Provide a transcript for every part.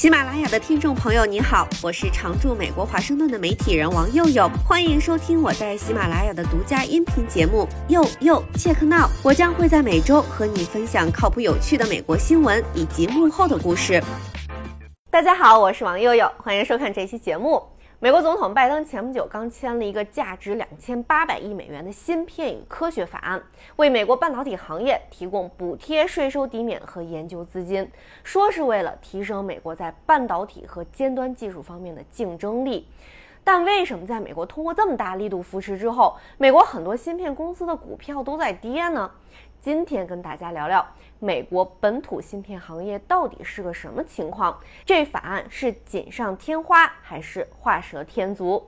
喜马拉雅的听众朋友，你好，我是常驻美国华盛顿的媒体人王佑佑，欢迎收听我在喜马拉雅的独家音频节目《佑佑切克闹》。我将会在每周和你分享靠谱有趣的美国新闻以及幕后的故事。大家好，我是王佑佑，欢迎收看这期节目。美国总统拜登前不久刚签了一个价值两千八百亿美元的芯片与科学法案，为美国半导体行业提供补贴、税收抵免和研究资金，说是为了提升美国在半导体和尖端技术方面的竞争力。但为什么在美国通过这么大力度扶持之后，美国很多芯片公司的股票都在跌呢？今天跟大家聊聊美国本土芯片行业到底是个什么情况？这法案是锦上添花还是画蛇添足？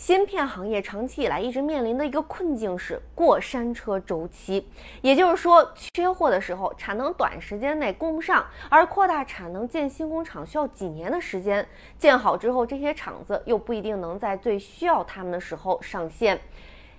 芯片行业长期以来一直面临的一个困境是过山车周期，也就是说，缺货的时候产能短时间内供不上，而扩大产能建新工厂需要几年的时间，建好之后这些厂子又不一定能在最需要他们的时候上线。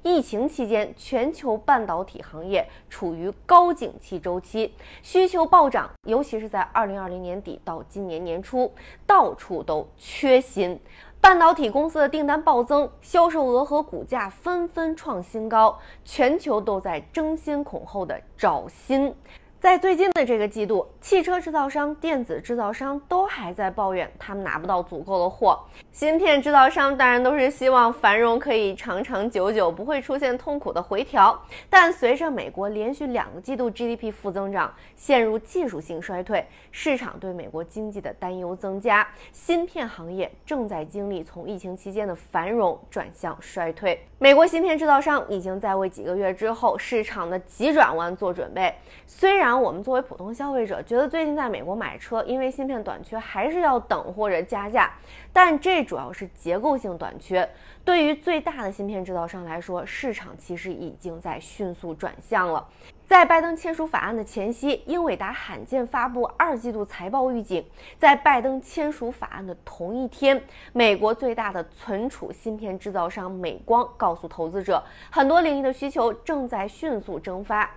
疫情期间，全球半导体行业处于高景气周期，需求暴涨，尤其是在二零二零年底到今年年初，到处都缺芯，半导体公司的订单暴增，销售额和股价纷纷创新高，全球都在争先恐后的找芯。在最近的这个季度，汽车制造商、电子制造商都还在抱怨他们拿不到足够的货。芯片制造商当然都是希望繁荣可以长长久久，不会出现痛苦的回调。但随着美国连续两个季度 GDP 负增长，陷入技术性衰退，市场对美国经济的担忧增加，芯片行业正在经历从疫情期间的繁荣转向衰退。美国芯片制造商已经在为几个月之后市场的急转弯做准备，虽然。我们作为普通消费者，觉得最近在美国买车，因为芯片短缺，还是要等或者加价。但这主要是结构性短缺。对于最大的芯片制造商来说，市场其实已经在迅速转向了。在拜登签署法案的前夕，英伟达罕见发布二季度财报预警。在拜登签署法案的同一天，美国最大的存储芯片制造商美光告诉投资者，很多领域的需求正在迅速蒸发。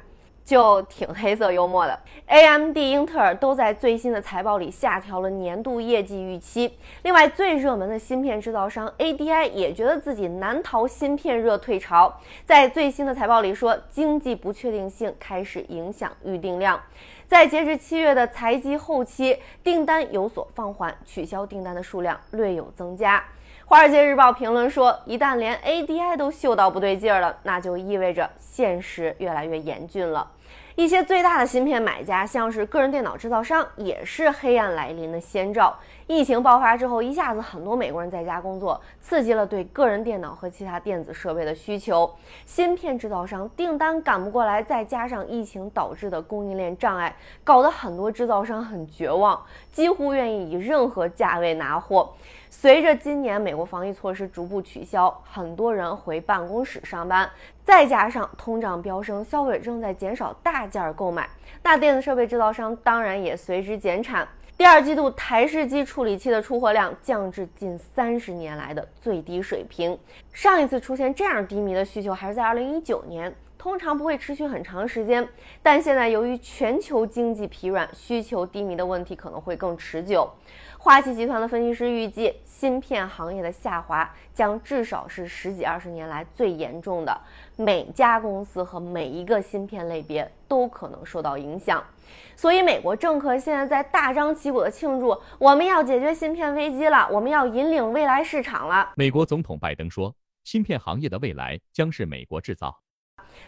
就挺黑色幽默的。AMD、英特尔都在最新的财报里下调了年度业绩预期。另外，最热门的芯片制造商 ADI 也觉得自己难逃芯片热退潮，在最新的财报里说，经济不确定性开始影响预订量。在截至七月的财季后期，订单有所放缓，取消订单的数量略有增加。华尔街日报评论说，一旦连 ADI 都嗅到不对劲儿了，那就意味着现实越来越严峻了。一些最大的芯片买家，像是个人电脑制造商，也是黑暗来临的先兆。疫情爆发之后，一下子很多美国人在家工作，刺激了对个人电脑和其他电子设备的需求。芯片制造商订单赶不过来，再加上疫情导致的供应链障碍，搞得很多制造商很绝望，几乎愿意以任何价位拿货。随着今年美国防疫措施逐步取消，很多人回办公室上班，再加上通胀飙升，消费者正在减少大件购买，那电子设备制造商当然也随之减产。第二季度台式机处理器的出货量降至近三十年来的最低水平，上一次出现这样低迷的需求还是在二零一九年，通常不会持续很长时间，但现在由于全球经济疲软，需求低迷的问题可能会更持久。花旗集团的分析师预计，芯片行业的下滑将至少是十几二十年来最严重的，每家公司和每一个芯片类别都可能受到影响。所以，美国政客现在在大张旗鼓地庆祝，我们要解决芯片危机了，我们要引领未来市场了。美国总统拜登说，芯片行业的未来将是美国制造。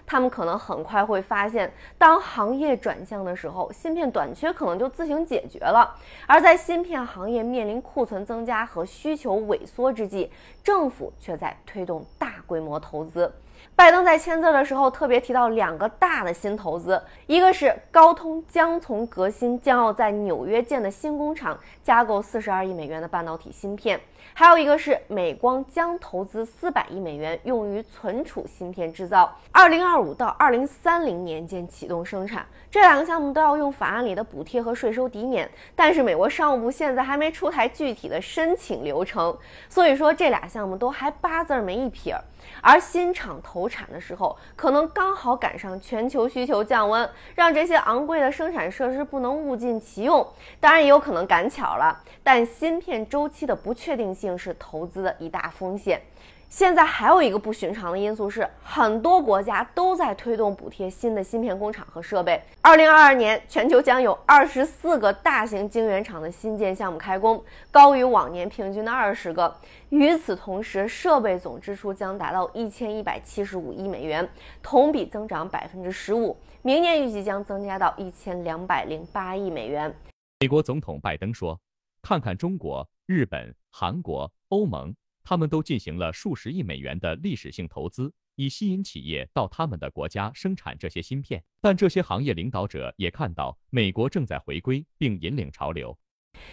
他们可能很快会发现，当行业转向的时候，芯片短缺可能就自行解决了。而在芯片行业面临库存增加和需求萎缩之际，政府却在推动大规模投资。拜登在签字的时候特别提到两个大的新投资，一个是高通将从革新将要在纽约建的新工厂加购四十二亿美元的半导体芯片，还有一个是美光将投资四百亿美元用于存储芯片制造，二零二五到二零三零年间启动生产。这两个项目都要用法案里的补贴和税收抵免，但是美国商务部现在还没出台具体的申请流程，所以说这俩项目都还八字儿没一撇儿。而新厂投产的时候，可能刚好赶上全球需求降温，让这些昂贵的生产设施不能物尽其用。当然也有可能赶巧了，但芯片周期的不确定性是投资的一大风险。现在还有一个不寻常的因素是，很多国家都在推动补贴新的芯片工厂和设备。二零二二年，全球将有二十四个大型晶圆厂的新建项目开工，高于往年平均的二十个。与此同时，设备总支出将达到一千一百七十五亿美元，同比增长百分之十五。明年预计将增加到一千两百零八亿美元。美国总统拜登说：“看看中国、日本、韩国、欧盟。”他们都进行了数十亿美元的历史性投资，以吸引企业到他们的国家生产这些芯片。但这些行业领导者也看到，美国正在回归并引领潮流。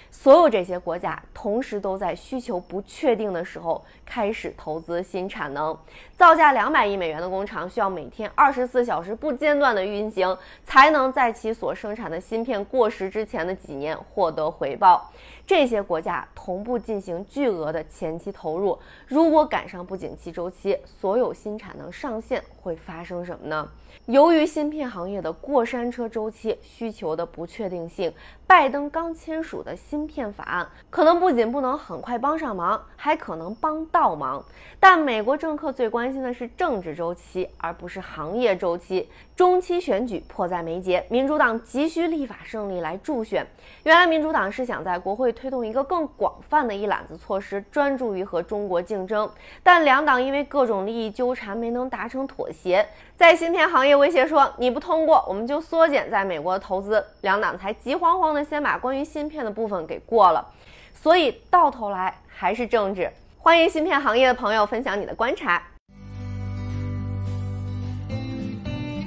所有这些国家同时都在需求不确定的时候开始投资新产能。造价两百亿美元的工厂需要每天二十四小时不间断的运行，才能在其所生产的芯片过时之前的几年获得回报。这些国家同步进行巨额的前期投入，如果赶上不景气周期，所有新产能上线会发生什么呢？由于芯片行业的过山车周期、需求的不确定性，拜登刚签署的芯片法案可能不仅不能很快帮上忙，还可能帮倒忙。但美国政客最关心的是政治周期，而不是行业周期。中期选举迫在眉睫，民主党急需立法胜利来助选。原来，民主党是想在国会推动一个更广泛的一揽子措施，专注于和中国竞争。但两党因为各种利益纠缠，没能达成妥协。在芯片行行业威胁说你不通过，我们就缩减在美国的投资，两党才急慌慌的先把关于芯片的部分给过了。所以到头来还是政治。欢迎芯片行业的朋友分享你的观察。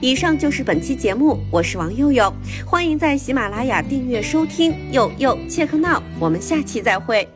以上就是本期节目，我是王佑佑，欢迎在喜马拉雅订阅收听，佑佑切克闹，我们下期再会。